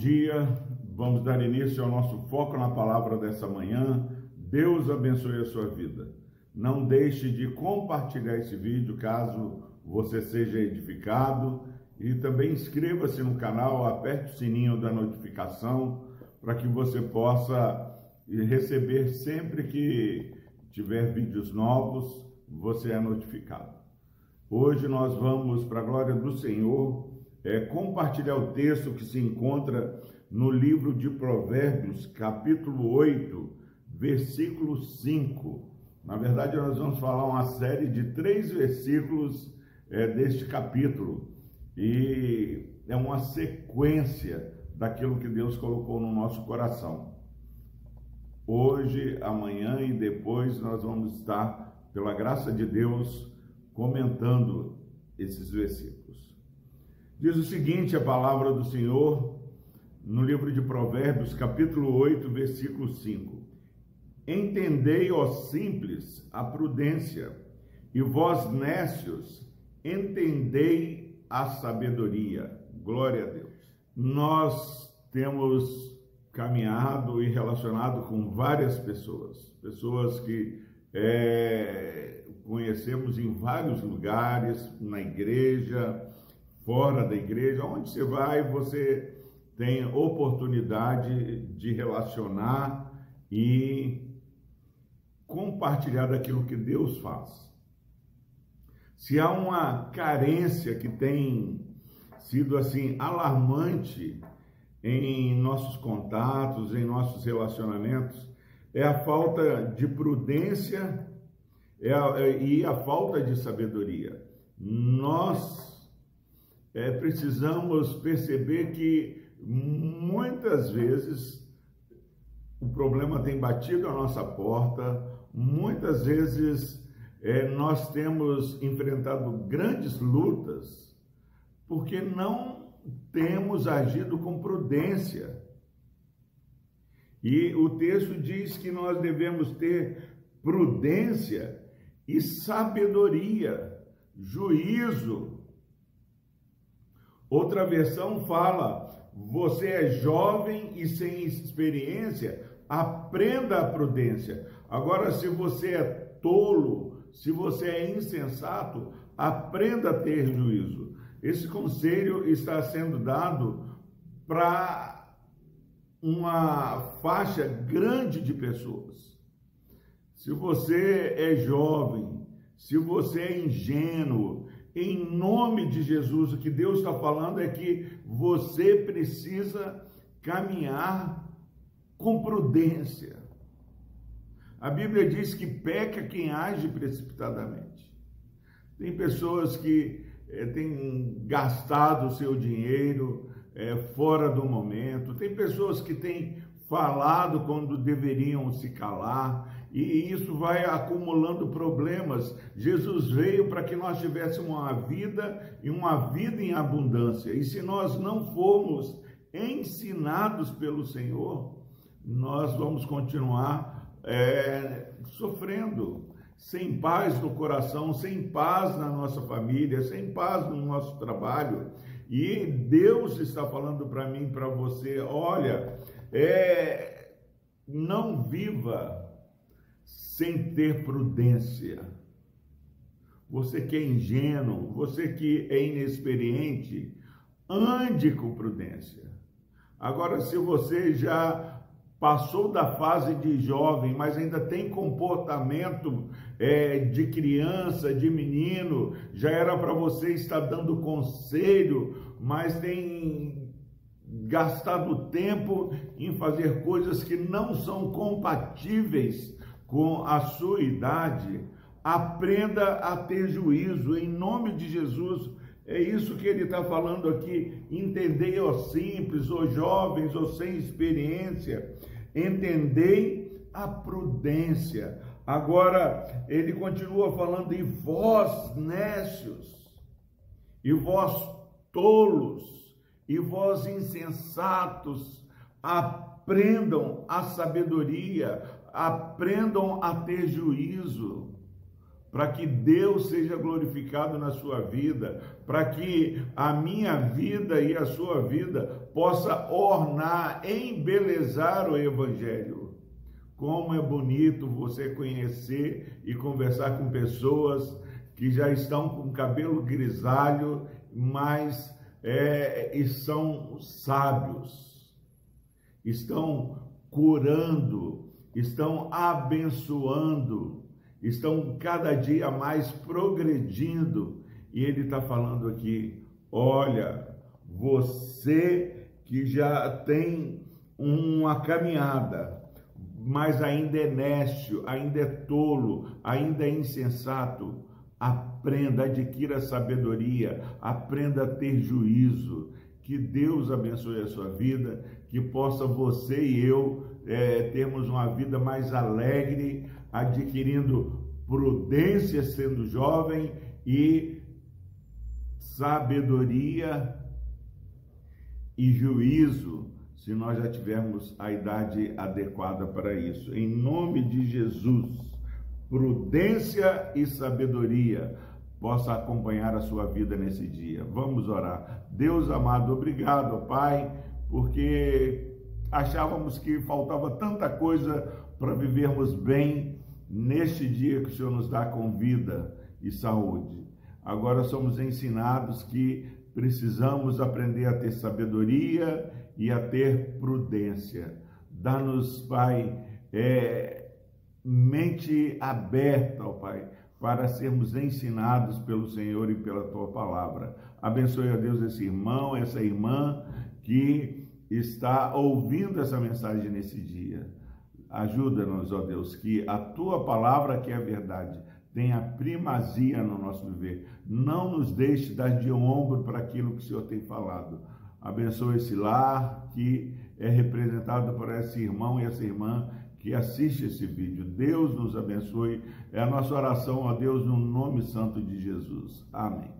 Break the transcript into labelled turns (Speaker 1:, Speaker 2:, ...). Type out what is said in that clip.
Speaker 1: dia. Vamos dar início ao nosso foco na palavra dessa manhã. Deus abençoe a sua vida. Não deixe de compartilhar esse vídeo caso você seja edificado e também inscreva-se no canal, aperte o sininho da notificação para que você possa receber sempre que tiver vídeos novos, você é notificado. Hoje nós vamos, para a glória do Senhor, é, compartilhar o texto que se encontra no livro de Provérbios, capítulo 8, versículo 5. Na verdade, nós vamos falar uma série de três versículos é, deste capítulo. E é uma sequência daquilo que Deus colocou no nosso coração. Hoje, amanhã e depois nós vamos estar, pela graça de Deus, comentando esses versículos. Diz o seguinte a palavra do Senhor no livro de Provérbios, capítulo 8, versículo 5. Entendei, ó simples, a prudência, e vós nécios, entendei a sabedoria. Glória a Deus. Nós temos caminhado e relacionado com várias pessoas, pessoas que é, conhecemos em vários lugares, na igreja, fora da igreja, onde você vai, você tem oportunidade de relacionar e compartilhar daquilo que Deus faz. Se há uma carência que tem sido assim alarmante em nossos contatos, em nossos relacionamentos, é a falta de prudência é é, e a falta de sabedoria. Nós é, precisamos perceber que muitas vezes o problema tem batido a nossa porta, muitas vezes é, nós temos enfrentado grandes lutas porque não temos agido com prudência. E o texto diz que nós devemos ter prudência e sabedoria, juízo, Outra versão fala: você é jovem e sem experiência, aprenda a prudência. Agora, se você é tolo, se você é insensato, aprenda a ter juízo. Esse conselho está sendo dado para uma faixa grande de pessoas. Se você é jovem, se você é ingênuo, em nome de Jesus, o que Deus está falando é que você precisa caminhar com prudência. A Bíblia diz que peca quem age precipitadamente. Tem pessoas que é, têm gastado o seu dinheiro é, fora do momento, tem pessoas que têm falado quando deveriam se calar, e isso vai acumulando problemas. Jesus veio para que nós tivéssemos uma vida e uma vida em abundância. E se nós não formos ensinados pelo Senhor, nós vamos continuar é, sofrendo, sem paz no coração, sem paz na nossa família, sem paz no nosso trabalho. E Deus está falando para mim, para você, olha, é, não viva sem ter prudência. Você que é ingênuo, você que é inexperiente, ande com prudência. Agora, se você já passou da fase de jovem, mas ainda tem comportamento é, de criança, de menino, já era para você estar dando conselho, mas tem gastado tempo em fazer coisas que não são compatíveis com a sua idade, aprenda a ter juízo em nome de Jesus. É isso que ele está falando aqui. Entendei, ó simples, ó jovens, ó sem experiência. Entendei a prudência. Agora, ele continua falando, e vós, nécios, e vós, tolos, e vós, insensatos, aprendam a sabedoria, aprendam a ter juízo. para que Deus seja glorificado na sua vida, para que a minha vida e a sua vida possa ornar, embelezar o evangelho. Como é bonito você conhecer e conversar com pessoas que já estão com cabelo grisalho, mas é, e são sábios, estão curando, estão abençoando, estão cada dia mais progredindo. E ele está falando aqui: olha, você que já tem uma caminhada, mas ainda é nécio, ainda é tolo, ainda é insensato, aprenda, adquira sabedoria, aprenda a ter juízo. Que Deus abençoe a sua vida, que possa você e eu é, termos uma vida mais alegre, adquirindo prudência sendo jovem e sabedoria e juízo, se nós já tivermos a idade adequada para isso. Em nome de Jesus, prudência e sabedoria possa acompanhar a sua vida nesse dia. Vamos orar. Deus amado, obrigado, Pai, porque achávamos que faltava tanta coisa para vivermos bem neste dia que o Senhor nos dá com vida e saúde. Agora somos ensinados que precisamos aprender a ter sabedoria e a ter prudência. Dá-nos, Pai, é, mente aberta, ó Pai, para sermos ensinados pelo Senhor e pela Tua palavra. Abençoe a Deus esse irmão, essa irmã que está ouvindo essa mensagem nesse dia. Ajuda-nos, ó Deus, que a tua palavra, que é a verdade, tenha primazia no nosso viver. Não nos deixe dar de ombro para aquilo que o Senhor tem falado. Abençoe esse lar que é representado por esse irmão e essa irmã que assiste esse vídeo. Deus nos abençoe. É a nossa oração a Deus no nome santo de Jesus. Amém.